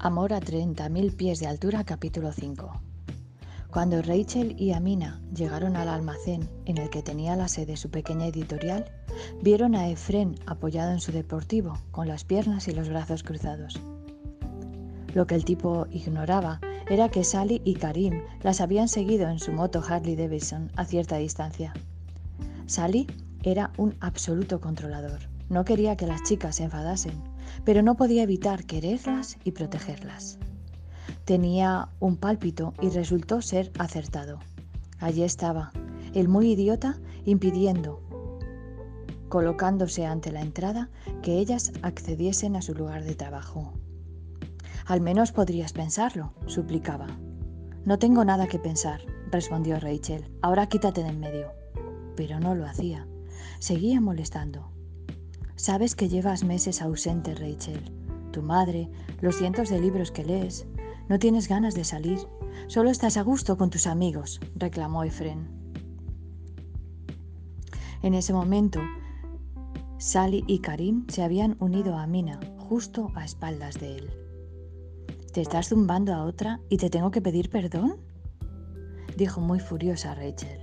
Amor a 30.000 pies de altura, capítulo 5. Cuando Rachel y Amina llegaron al almacén en el que tenía la sede su pequeña editorial, vieron a Efren apoyado en su deportivo, con las piernas y los brazos cruzados. Lo que el tipo ignoraba era que Sally y Karim las habían seguido en su moto Harley Davidson a cierta distancia. Sally era un absoluto controlador. No quería que las chicas se enfadasen, pero no podía evitar quererlas y protegerlas. Tenía un pálpito y resultó ser acertado. Allí estaba, el muy idiota, impidiendo, colocándose ante la entrada, que ellas accediesen a su lugar de trabajo. Al menos podrías pensarlo, suplicaba. No tengo nada que pensar, respondió Rachel. Ahora quítate de en medio. Pero no lo hacía. Seguía molestando. Sabes que llevas meses ausente, Rachel. Tu madre, los cientos de libros que lees. No tienes ganas de salir. Solo estás a gusto con tus amigos, reclamó Efren. En ese momento, Sally y Karim se habían unido a Mina, justo a espaldas de él. ¿Te estás zumbando a otra y te tengo que pedir perdón? dijo muy furiosa Rachel.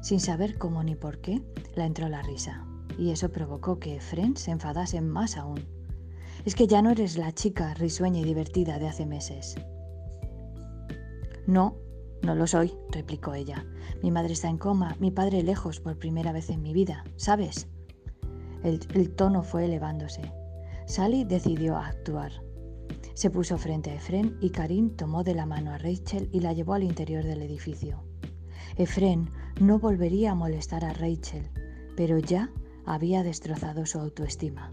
Sin saber cómo ni por qué, la entró la risa y eso provocó que Efren se enfadase más aún. Es que ya no eres la chica risueña y divertida de hace meses. No, no lo soy, replicó ella. Mi madre está en coma, mi padre lejos por primera vez en mi vida, ¿sabes? El, el tono fue elevándose. Sally decidió actuar. Se puso frente a Efren y Karim tomó de la mano a Rachel y la llevó al interior del edificio. Efren no volvería a molestar a Rachel, pero ya había destrozado su autoestima.